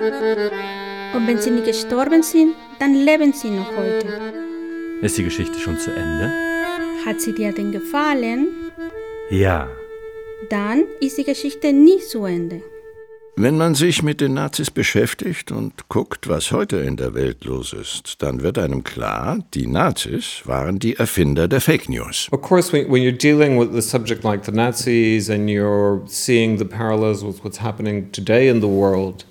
Und wenn sie nicht gestorben sind, dann leben sie noch heute. Ist die Geschichte schon zu Ende? Hat sie dir denn gefallen? Ja. Dann ist die Geschichte nie zu Ende. Wenn man sich mit den Nazis beschäftigt und guckt, was heute in der Welt los ist, dann wird einem klar, die Nazis waren die Erfinder der Fake News. Of course, when, when you're dealing with a subject like the Nazis and you're seeing the parallels with what's happening today in the world,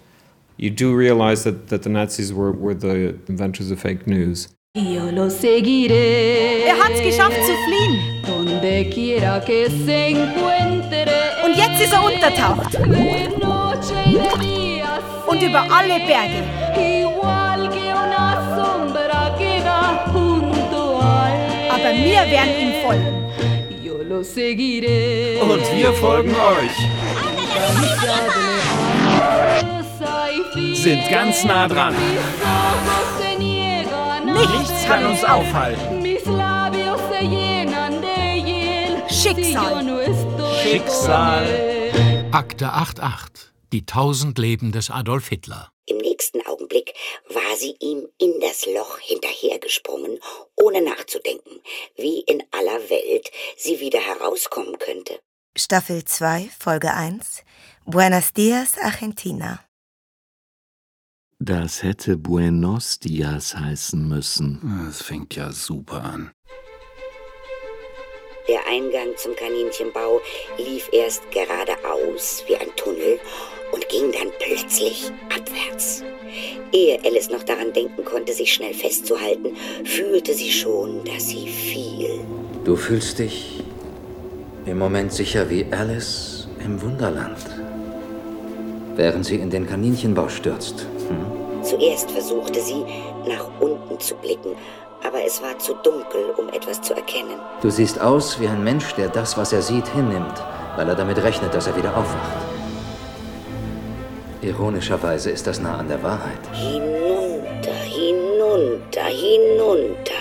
you do realize that, that the Nazis were, were the inventors of fake news. Yo lo seguiré. Er hat's geschafft zu fliehen. Donde quiera que se encuentre. Und jetzt ist er untertaucht. Und über alle Berge. Igual que una sombra que va junto a él. Aber wir werden ihm folgen. Yo lo seguiré. Und wir folgen euch. Sind ganz nah dran. Nichts kann uns aufhalten. Schicksal. Schicksal. Akte 88. Die tausend Leben des Adolf Hitler. Im nächsten Augenblick war sie ihm in das Loch hinterhergesprungen, ohne nachzudenken, wie in aller Welt sie wieder herauskommen könnte. Staffel 2, Folge 1 Buenos Dias, Argentina. Das hätte Buenos Dias heißen müssen. Das fängt ja super an. Der Eingang zum Kaninchenbau lief erst geradeaus wie ein Tunnel und ging dann plötzlich abwärts. Ehe Alice noch daran denken konnte, sich schnell festzuhalten, fühlte sie schon, dass sie fiel. Du fühlst dich im Moment sicher wie Alice im Wunderland. Während sie in den Kaninchenbau stürzt. Hm? Zuerst versuchte sie, nach unten zu blicken, aber es war zu dunkel, um etwas zu erkennen. Du siehst aus wie ein Mensch, der das, was er sieht, hinnimmt, weil er damit rechnet, dass er wieder aufwacht. Ironischerweise ist das nah an der Wahrheit. Hinunter, hinunter, hinunter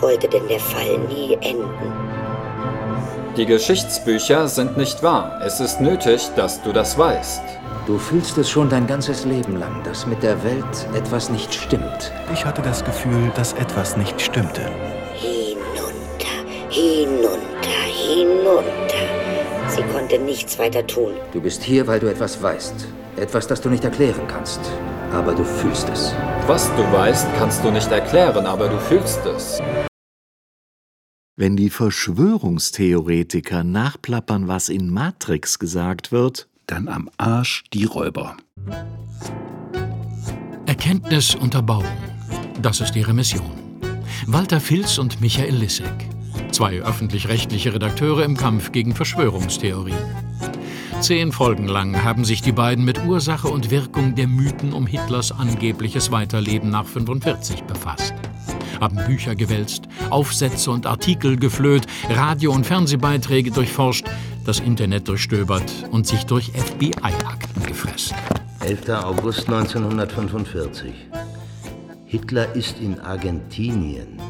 wollte denn der Fall nie enden. Die Geschichtsbücher sind nicht wahr. Es ist nötig, dass du das weißt. Du fühlst es schon dein ganzes Leben lang, dass mit der Welt etwas nicht stimmt. Ich hatte das Gefühl, dass etwas nicht stimmte. Hinunter, hinunter, hinunter. Sie konnte nichts weiter tun. Du bist hier, weil du etwas weißt. Etwas, das du nicht erklären kannst. Aber du fühlst es. Was du weißt, kannst du nicht erklären, aber du fühlst es. Wenn die Verschwörungstheoretiker nachplappern, was in Matrix gesagt wird, dann am Arsch die Räuber. Erkenntnis Unterbauung. Das ist ihre Mission. Walter Filz und Michael Lissek. Zwei öffentlich-rechtliche Redakteure im Kampf gegen Verschwörungstheorien. Zehn Folgen lang haben sich die beiden mit Ursache und Wirkung der Mythen um Hitlers angebliches Weiterleben nach 45 befasst. Haben Bücher gewälzt, Aufsätze und Artikel geflöht, Radio- und Fernsehbeiträge durchforscht, das Internet durchstöbert und sich durch FBI-Akten gefressen. 11. August 1945. Hitler ist in Argentinien.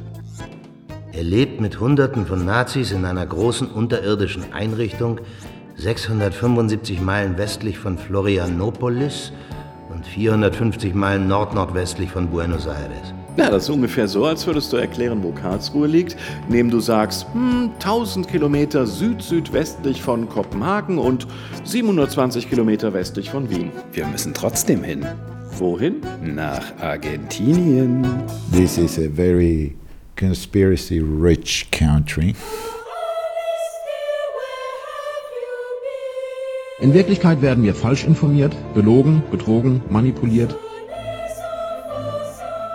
Er lebt mit Hunderten von Nazis in einer großen unterirdischen Einrichtung, 675 Meilen westlich von Florianopolis und 450 Meilen nordnordwestlich von Buenos Aires. Ja, das ist ungefähr so, als würdest du erklären, wo Karlsruhe liegt, indem du sagst, hm, 1000 Kilometer süd-südwestlich von Kopenhagen und 720 Kilometer westlich von Wien. Wir müssen trotzdem hin. Wohin? Nach Argentinien. This is a very conspiracy rich country. In Wirklichkeit werden wir falsch informiert, belogen, betrogen, manipuliert.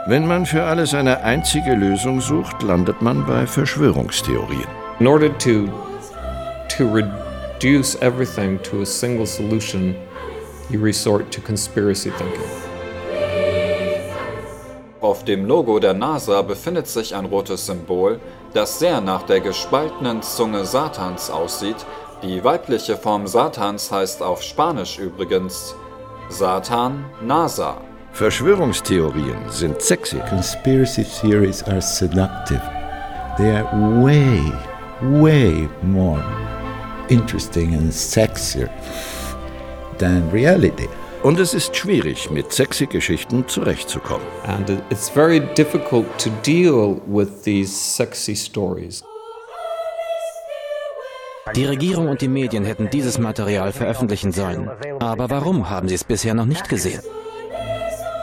Wenn man für alles eine einzige Lösung sucht, landet man bei Verschwörungstheorien. In order to, to reduce everything to a single solution, you resort to conspiracy thinking. Auf dem Logo der NASA befindet sich ein rotes Symbol, das sehr nach der gespaltenen Zunge Satans aussieht. Die weibliche Form Satans heißt auf Spanisch übrigens Satan NASA. Verschwörungstheorien sind sexy. Conspiracy theories are seductive. They are way, way more interesting and sexier than reality. Und es ist schwierig, mit sexy Geschichten zurechtzukommen. And it- it's very difficult to deal with these sexy stories. Die Regierung und die Medien hätten dieses Material veröffentlichen sollen. Aber warum haben sie es bisher noch nicht gesehen?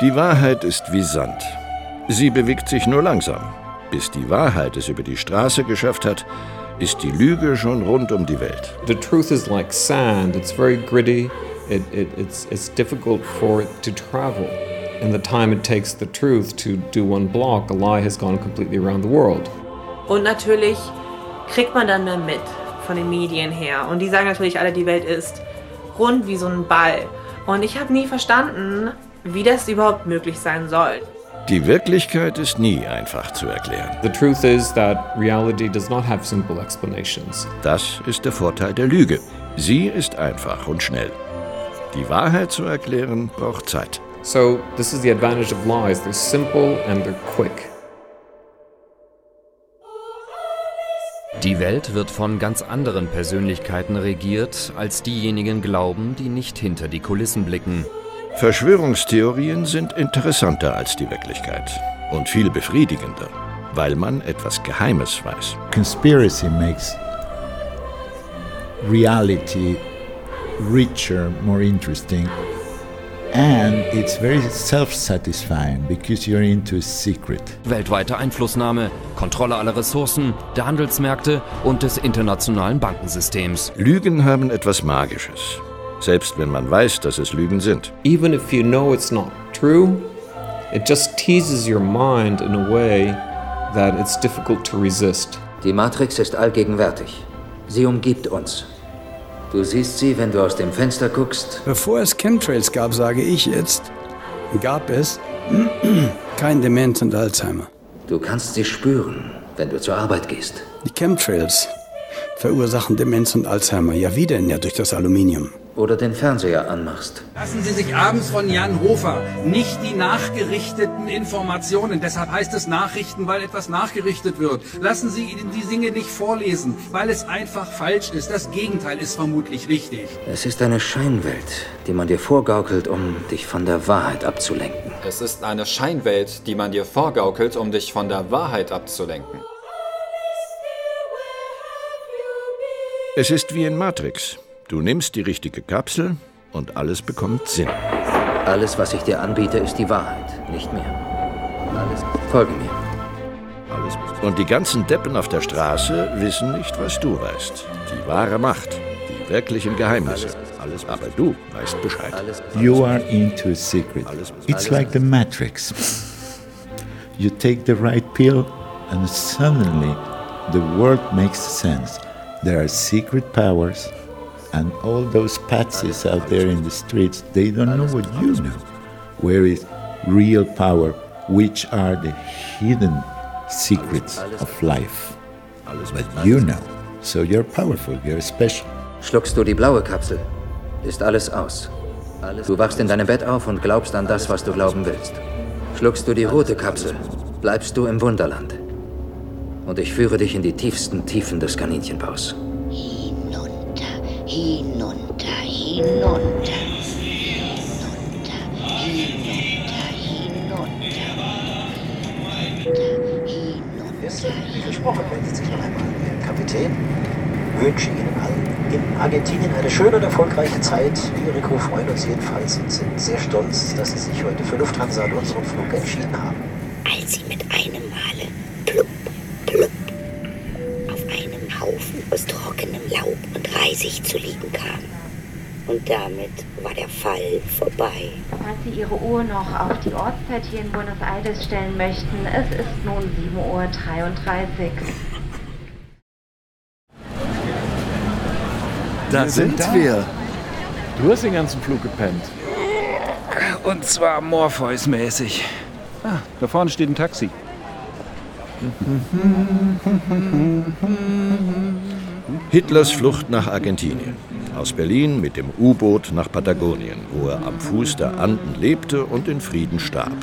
Die Wahrheit ist wie Sand. Sie bewegt sich nur langsam. Bis die Wahrheit es über die Straße geschafft hat, ist die Lüge schon rund um die Welt. The truth is like sand. It's very gritty. It, it, it's, it's difficult for it to travel. In the time it takes the truth to do one block, a lie has gone completely around the world. Und natürlich kriegt man dann mehr mit von den Medien her. Und die sagen natürlich alle, die Welt ist rund wie so ein Ball. Und ich habe nie verstanden, wie das überhaupt möglich sein soll. Die Wirklichkeit ist nie einfach zu erklären. The truth is that reality does not have simple explanations. Das ist der Vorteil der Lüge. Sie ist einfach und schnell. Die Wahrheit zu erklären braucht Zeit. So, this is the advantage of lies. They're simple and they're quick. Die Welt wird von ganz anderen Persönlichkeiten regiert, als diejenigen glauben, die nicht hinter die Kulissen blicken. Verschwörungstheorien sind interessanter als die Wirklichkeit und viel befriedigender, weil man etwas Geheimes weiß. Conspiracy makes reality richer, more interesting, and it's very self satisfying because you're into a secret. Weltweite Einflussnahme, Kontrolle aller Ressourcen, der Handelsmärkte und des internationalen Bankensystems. Lügen haben etwas Magisches, selbst wenn man weiß, dass es Lügen sind. Even if you know it's not true, it just teases your mind in a way that it's difficult to resist. Die Matrix ist allgegenwärtig. Sie umgibt uns. Du siehst sie, wenn du aus dem Fenster guckst. Bevor es Chemtrails gab, sage ich jetzt, gab es kein Demenz und Alzheimer. Du kannst sie spüren, wenn du zur Arbeit gehst. Die Chemtrails verursachen Demenz und Alzheimer. Ja, wie denn? Ja, durch das Aluminium. Oder den Fernseher anmachst. Lassen Sie sich abends von Jan Hofer nicht die nachgerichteten Informationen, deshalb heißt es Nachrichten, weil etwas nachgerichtet wird. Lassen Sie Ihnen die Dinge nicht vorlesen, weil es einfach falsch ist. Das Gegenteil ist vermutlich richtig. Es ist eine Scheinwelt, die man dir vorgaukelt, um dich von der Wahrheit abzulenken. Es ist eine Scheinwelt, die man dir vorgaukelt, um dich von der Wahrheit abzulenken. Es ist wie in Matrix. Du nimmst die richtige Kapsel und alles bekommt Sinn. Alles, was ich dir anbiete, ist die Wahrheit, nicht mehr. Alles. Folge mir. Alles. Und die ganzen Deppen auf der Straße wissen nicht, was du weißt. Die wahre Macht, die wirklichen Geheimnisse. Alles, aber du weißt Bescheid. You are into a secret. It's like the Matrix. You take the right pill, and suddenly the world makes sense. There are secret powers, and all those patsies out there in the streets, they don't know what you know. Where is real power? Which are the hidden secrets of life? But you know. So you're powerful, you're special. Schluckst du die blaue Kapsel, ist alles aus. Du wachst in deinem Bett auf und glaubst an das, was du glauben willst. Schluckst du die rote Kapsel, bleibst du im Wunderland. Und ich führe dich in die tiefsten Tiefen des Kaninchenbaus. Hinunter, hinunter, hinunter. Wie versprochen, meldet sich noch einmal. Kapitän, wünsche Ihnen allen in Argentinien eine schöne und erfolgreiche Zeit. Wir, Rico, freuen uns jedenfalls und sind sehr stolz, dass Sie sich heute für Lufthansa und unseren Flug entschieden haben. Als sie mit damit war der Fall vorbei. Falls Sie Ihre Uhr noch auf die Ortszeit hier in Buenos Aires stellen möchten, es ist nun 7.33 Uhr. Da sind wir. Du hast den ganzen Flug gepennt. Und zwar Morpheus-mäßig. Ah, da vorne steht ein Taxi. Hitlers Flucht nach Argentinien. Aus Berlin mit dem U-Boot nach Patagonien, wo er am Fuß der Anden lebte und in Frieden starb.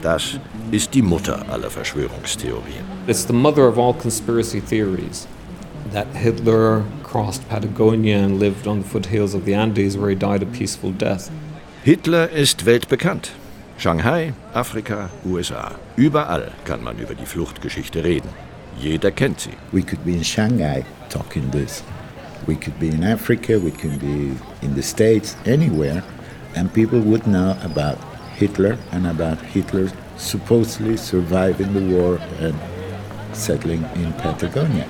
Das ist die Mutter aller Verschwörungstheorien. It's the mother of all conspiracy theories that Hitler crossed Patagonia and lived on the foothills of the Andes where he died a peaceful death. Hitler ist weltbekannt. Shanghai, Afrika, USA. Überall kann man über die Fluchtgeschichte reden. Jeder kennt sie. We could be in Shanghai talking this. We could be in Africa, we could be in the States, anywhere, and people would know about Hitler and about Hitler supposedly surviving the war and settling in Patagonia.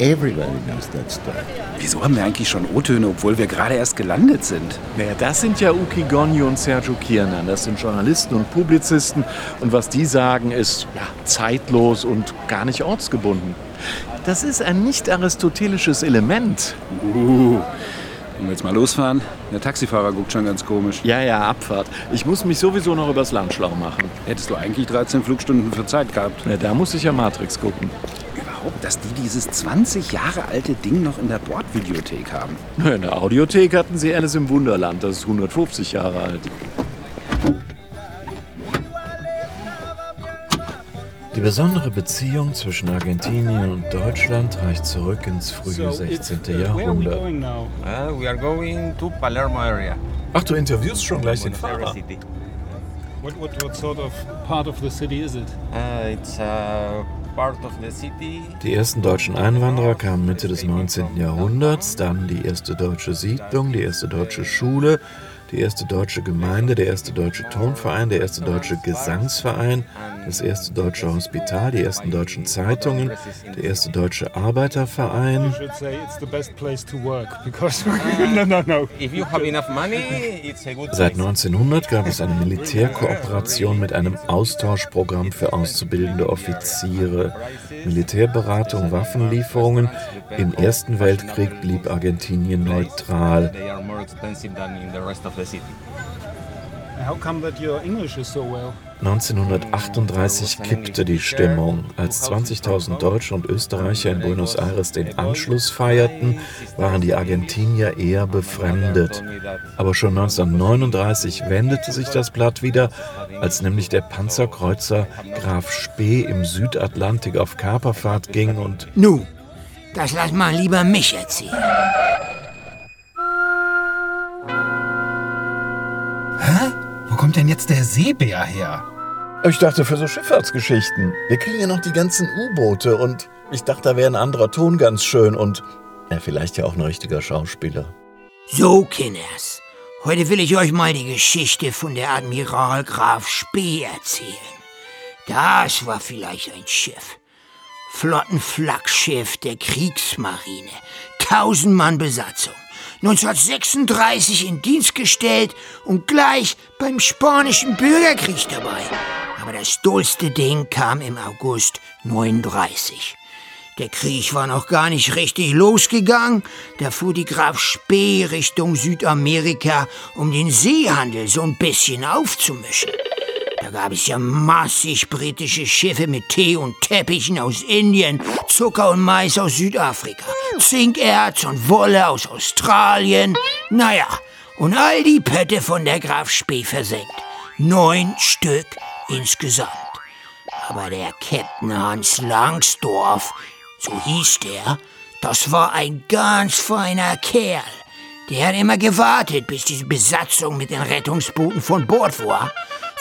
Everybody knows that story. Wieso haben wir eigentlich schon O-Töne, obwohl wir gerade erst gelandet sind? Naja, das sind ja Uki Gonyi und Sergio Kiernan. Das sind Journalisten und Publizisten. Und was die sagen, ist ja, zeitlos und gar nicht ortsgebunden. Das ist ein nicht aristotelisches Element. Uh, wollen wir jetzt mal losfahren? Der Taxifahrer guckt schon ganz komisch. Ja, ja, Abfahrt. Ich muss mich sowieso noch übers Land schlau machen. Hättest du eigentlich 13 Flugstunden für Zeit gehabt? Na, da muss ich ja Matrix gucken. Überhaupt, dass die dieses 20 Jahre alte Ding noch in der Bordvideothek haben. Na, in der Audiothek hatten sie Alice im Wunderland. Das ist 150 Jahre alt. Die besondere Beziehung zwischen Argentinien und Deutschland reicht zurück ins frühe 16. Jahrhundert. Uh, we are going to Palermo area. Ach, du interviewst schon gleich den Fahrer. What, what, what sort of part of the city is it? Uh, it's a Die ersten deutschen Einwanderer kamen Mitte des 19. Jahrhunderts, dann die erste deutsche Siedlung, die erste deutsche Schule, die erste deutsche Gemeinde, der erste deutsche Tonverein, der erste deutsche Gesangsverein, das erste deutsche Hospital, die ersten deutschen Zeitungen, der erste deutsche Arbeiterverein. Seit 1900 gab es eine Militärkooperation mit einem Austauschprogramm für auszubildende Offiziere, Militärberatung, Waffenlieferungen. Im Ersten Weltkrieg blieb Argentinien neutral. City. How come that your English is so well? 1938 kippte die Stimmung. Als 20.000 Deutsche und Österreicher in Buenos Aires den Anschluss feierten, waren die Argentinier eher befremdet. Aber schon 1939 wendete sich das Blatt wieder, als nämlich der Panzerkreuzer Graf Spee im Südatlantik auf Kaperfahrt ging und Nu, das lass mal lieber mich erzählen. Kommt denn jetzt der Seebär her? Ich dachte für so Schifffahrtsgeschichten. Wir kriegen ja noch die ganzen U-Boote und ich dachte, da wäre ein anderer Ton ganz schön und ja, vielleicht ja auch ein richtiger Schauspieler. So, Kinders. Heute will ich euch mal die Geschichte von der Admiral Graf Spee erzählen. Das war vielleicht ein Schiff. Flottenflaggschiff der Kriegsmarine. Tausend Mann Besatzung. 1936 in Dienst gestellt und gleich beim spanischen Bürgerkrieg dabei. Aber das dollste Ding kam im August 39. Der Krieg war noch gar nicht richtig losgegangen. Da fuhr die Graf Spee Richtung Südamerika, um den Seehandel so ein bisschen aufzumischen. Da gab es ja massig britische Schiffe mit Tee und Teppichen aus Indien, Zucker und Mais aus Südafrika, Zinkerz und Wolle aus Australien. Naja, und all die Pötte von der Graf Spee versenkt. Neun Stück insgesamt. Aber der Captain Hans Langsdorff, so hieß der, das war ein ganz feiner Kerl. Der hat immer gewartet, bis die Besatzung mit den Rettungsbooten von Bord war,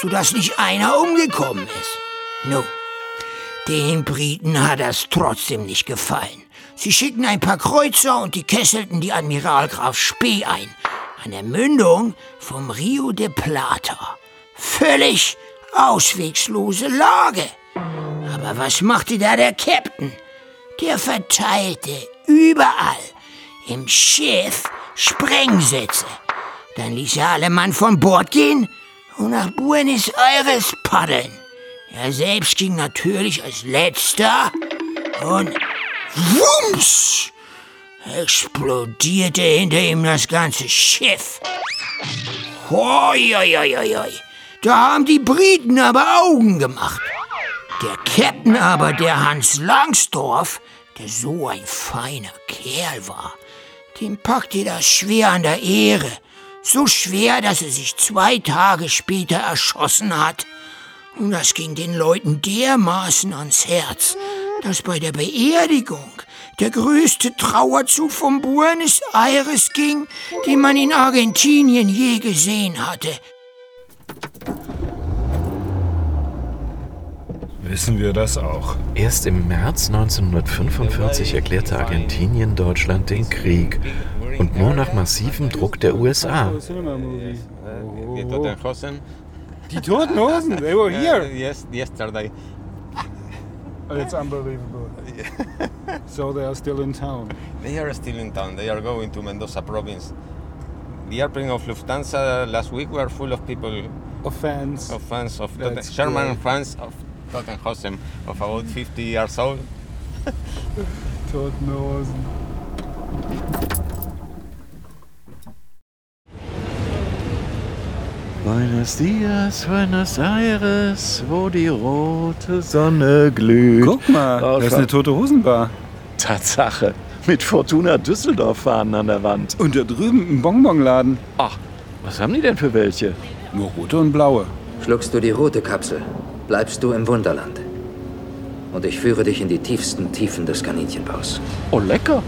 sodass nicht einer umgekommen ist. Nun, den Briten hat das trotzdem nicht gefallen. Sie schickten ein paar Kreuzer und die kesselten die Admiral Graf Spee ein, an der Mündung vom Rio de Plata. Völlig auswegslose Lage. Aber was machte da der Captain? Der verteilte überall im Schiff Sprengsätze. Dann ließ er alle Mann von Bord gehen und nach Buenos Aires paddeln. Er selbst ging natürlich als letzter und wumms explodierte hinter ihm das ganze Schiff. Hoi, hoi, hoi, hoi. Da haben die Briten aber Augen gemacht. Der Captain aber, der Hans Langsdorff, der so ein feiner Kerl war, den packte das schwer an der Ehre. So schwer, dass er sich zwei Tage später erschossen hat. Und das ging den Leuten dermaßen ans Herz, dass bei der Beerdigung der größte Trauerzug von Buenos Aires ging, den man in Argentinien je gesehen hatte. Wissen wir das auch? Erst im März 1945 erklärte Argentinien Deutschland den Krieg. Und nur nach massivem Druck der USA. Die Toten Hosen. They were here. yes, yesterday. It's unbelievable. so they are still in town. They are still in town. They are going to Mendoza province. The airplane of Lufthansa last week were full of people. Of fans. Of fans of German great. fans of Tottenhausen of about 50 years old. Toten Hosen. Buenos Dias, Buenos Aires, wo die rote Sonne glüht. Guck mal, das ist eine tote Hosenbar. Tatsache. Mit Fortuna Düsseldorf-Fahnen an der Wand. Und da drüben ein Bonbonladen. Ach, was haben die denn für welche? Nur rote und blaue. Schluckst du die rote Kapsel, bleibst du im Wunderland. Und ich führe dich in die tiefsten Tiefen des Kaninchenbaus. Oh, lecker.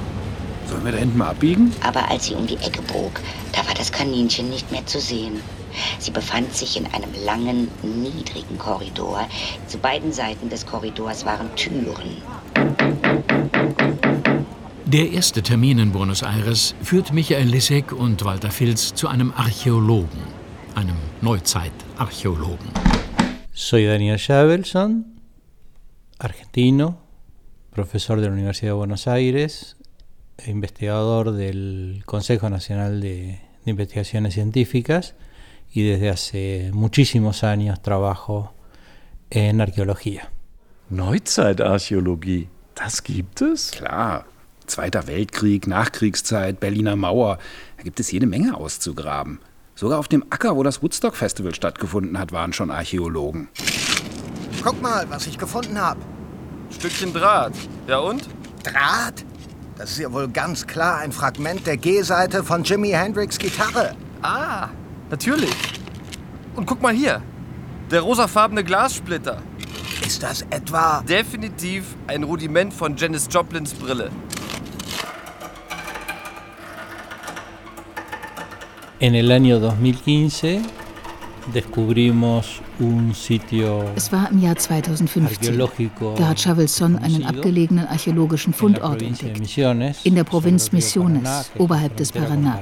Sollen wir da hinten mal abbiegen? Aber als sie um die Ecke bog, da war das Kaninchen nicht mehr zu sehen. Sie befand sich in einem langen, niedrigen Korridor. Zu beiden Seiten des Korridors waren Türen. Der erste Termin in Buenos Aires führt Michael Lissek und Walter Filz zu einem Archäologen, einem Neuzeitarchäologen. Soy Daniel Javelson, argentino, profesor de la Universidad de Buenos Aires, e investigador del Consejo Nacional de, de Investigaciones Científicas y desde hace muchísimos años trabajo en arqueología. Neuzeitarchäologie, das gibt es? Klar. Zweiter Weltkrieg, Nachkriegszeit, Berliner Mauer. Da gibt es jede Menge auszugraben. Sogar auf dem Acker, wo das Woodstock Festival stattgefunden hat, waren schon Archäologen. Guck mal, was ich gefunden habe. Stückchen Draht. Ja und? Draht? Das ist ja wohl ganz klar ein Fragment der G-Seite von Jimi Hendrix Gitarre. Ah, natürlich. Und guck mal hier. Der rosafarbene Glassplitter. Ist das etwa... Definitiv ein Rudiment von Janis Joplins Brille. En el año 2015 descubrimos un sitio Es war im Jahr 2015. arqueológico Da hat Chavelson einen abgelegenen archäologischen Fundort entdeckt. Misiones, In der Provinz Misiones, oberhalb des Paraná.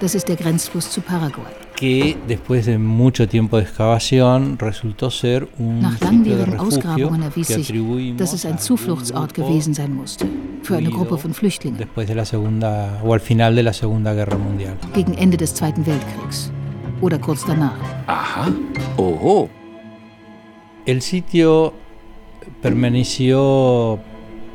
Das ist der Grenzfluss zu Paraguay. Que después de mucho tiempo de excavación resultó ser un Nach langwierigen Ausgrabungen erwies sich, dass es ein Zufluchtsort gewesen sein musste. Für eine Gruppe von Flüchtlingen. después de la segunda o al final de la Segunda Guerra Mundial. Gegen Ende des Zweiten Weltkriegs. Oder kurz danach. Ajá. Ojo. El sitio permaneció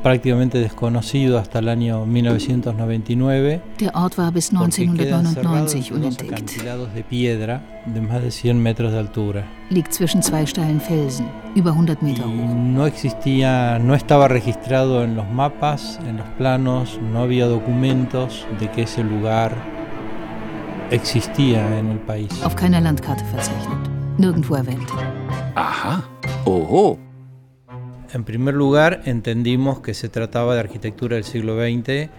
prácticamente desconocido hasta el año 1999. Der Ort war bis porque queda encerrado 1999 entre dos unentdeckt. de piedra de más de 100 metros de altura. Liegt zwischen zwei steilen Felsen, über 100 Meter hoch. no existía, no estaba registrado en los mapas, en los planos, no había documentos de que ese lugar existía en el país. Auf keiner Landkarte verzeichnet. Nirgendwo erwähnt. Ajá. Ojo.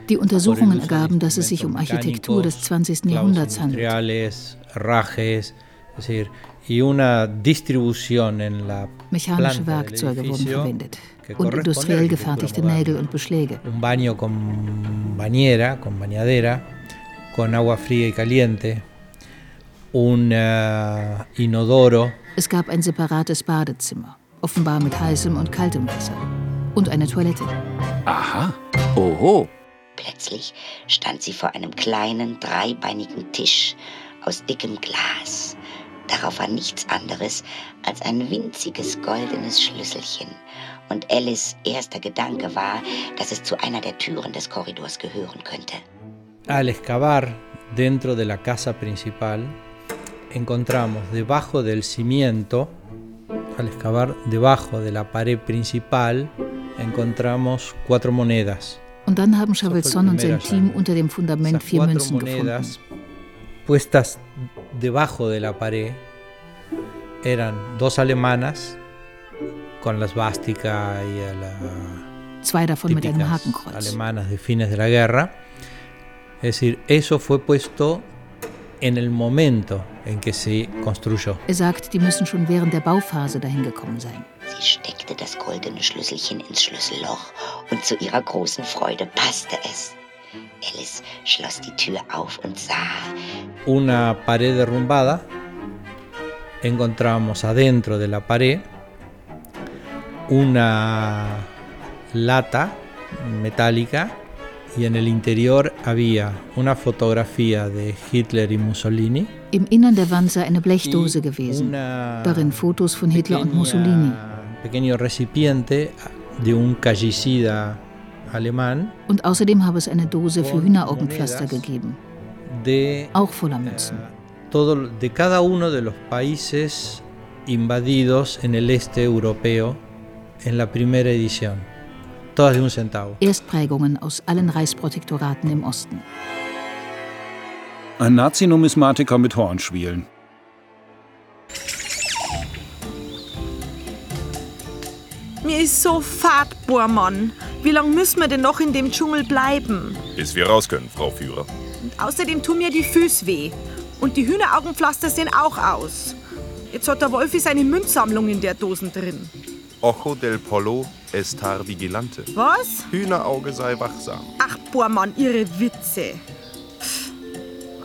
Die Untersuchungen ergaben, dass es sich um Architektur des 20. Jahrhunderts handelt. industriales, herrajes, es decir, y una distribución en la Mechanische Werkzeuge wurden verwendet. Und industriell gefertigte. Nägel und Beschläge. un baño con bañera, con bañadera, con agua fría y caliente, un inodoro, Es gab ein separates Badezimmer, offenbar mit heißem und kaltem Wasser. Und eine Toilette. Aha. Oho. Plötzlich stand sie vor einem kleinen, dreibeinigen Tisch aus dickem Glas. Darauf war nichts anderes als ein winziges goldenes Schlüsselchen. Und Alice erster Gedanke war, dass es zu einer der Türen des Korridors gehören könnte. al excavar dentro de la casa principal, encontramos debajo del cimiento, al excavar debajo de la pared principal, encontramos cuatro monedas. Und dann haben Chavelson und sein Team unter dem Fundament vier Münzen gefunden. monedas puestas debajo de la pared eran dos alemanas con la svástica y, a la- zwei davon mit einem Hakenkreuz. alemanas de fines de la guerra. Es decir, eso fue puesto en el momento en que se construyó. Er sagt, die müssen schon während der Bauphase dahin gekommen sein. Sie steckte das goldene Schlüsselchen ins Schlüsselloch und zu ihrer großen Freude passte es. Alice schloss die Tür auf und sah. Una pared derrumbada. Encontramos adentro de la pared una lata metálica y en el interior había una fotografía de Hitler y Mussolini. Im Innern der Wand sei eine Blechdose gewesen, darin Fotos von Hitler und Mussolini. Un pequeño recipiente de un callicida alemán Und außerdem habe es eine Dose für Hühneraugenpflaster gegeben, de auch voller Münzen. todo de cada uno de los países invadidos en el este europeo en la primera edición. Erstprägungen aus allen Reichsprotektoraten im Osten. Ein Nazi-Numismatiker mit Hornschwielen. Mir ist so fad, Bohrmann. Wie lange müssen wir denn noch in dem Dschungel bleiben? Bis wir raus können, Frau Führer. Und außerdem tun mir die Füße weh. Und die Hühneraugenpflaster sehen auch aus. Jetzt hat der Wolfi seine Münzsammlung in der Dosen drin. Ojo del Polo estar vigilante. Was? Hühnerauge sei wachsam. Ach, Bohrmann, ihre Witze. Pff.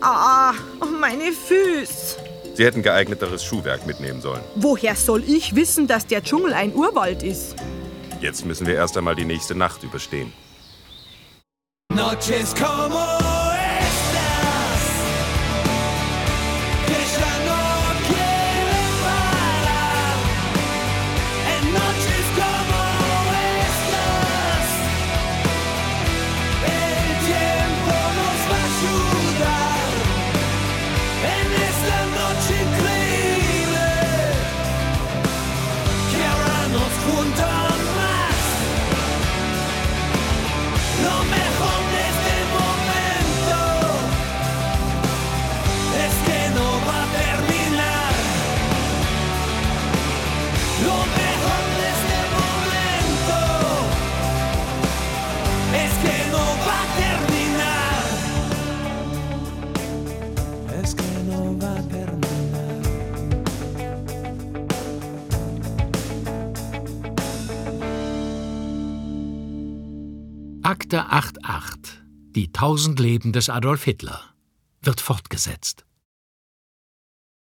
Ah, oh, meine Füße. Sie hätten geeigneteres Schuhwerk mitnehmen sollen. Woher soll ich wissen, dass der Dschungel ein Urwald ist? Jetzt müssen wir erst einmal die nächste Nacht überstehen. Noches como tausend Leben des Adolf Hitler wird fortgesetzt.